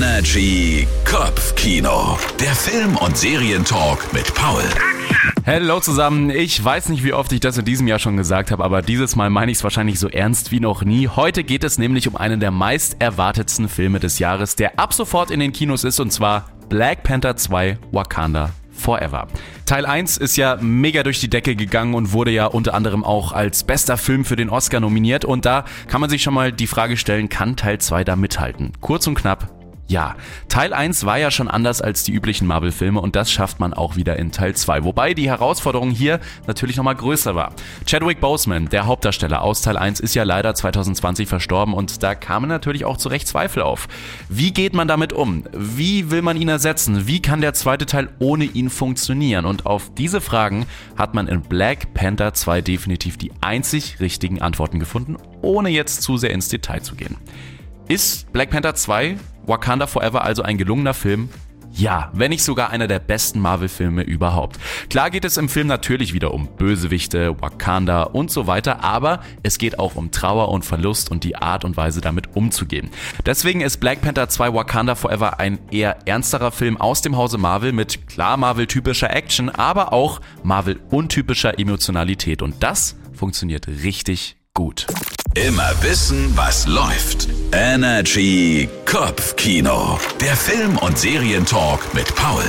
Energy Kopfkino. Der Film- und Serientalk mit Paul. Hallo zusammen. Ich weiß nicht, wie oft ich das in diesem Jahr schon gesagt habe, aber dieses Mal meine ich es wahrscheinlich so ernst wie noch nie. Heute geht es nämlich um einen der meist erwartetsten Filme des Jahres, der ab sofort in den Kinos ist, und zwar Black Panther 2 Wakanda Forever. Teil 1 ist ja mega durch die Decke gegangen und wurde ja unter anderem auch als bester Film für den Oscar nominiert. Und da kann man sich schon mal die Frage stellen, kann Teil 2 da mithalten? Kurz und knapp, ja, Teil 1 war ja schon anders als die üblichen Marvel-Filme und das schafft man auch wieder in Teil 2. Wobei die Herausforderung hier natürlich nochmal größer war. Chadwick Boseman, der Hauptdarsteller aus Teil 1, ist ja leider 2020 verstorben und da kamen natürlich auch zu Recht Zweifel auf. Wie geht man damit um? Wie will man ihn ersetzen? Wie kann der zweite Teil ohne ihn funktionieren? Und auf diese Fragen hat man in Black Panther 2 definitiv die einzig richtigen Antworten gefunden, ohne jetzt zu sehr ins Detail zu gehen. Ist Black Panther 2 Wakanda Forever also ein gelungener Film? Ja, wenn nicht sogar einer der besten Marvel-Filme überhaupt. Klar geht es im Film natürlich wieder um Bösewichte, Wakanda und so weiter, aber es geht auch um Trauer und Verlust und die Art und Weise damit umzugehen. Deswegen ist Black Panther 2 Wakanda Forever ein eher ernsterer Film aus dem Hause Marvel mit klar Marvel-typischer Action, aber auch Marvel-untypischer Emotionalität und das funktioniert richtig gut. Immer wissen, was läuft. Energy Kopfkino. Der Film- und Serientalk mit Paul.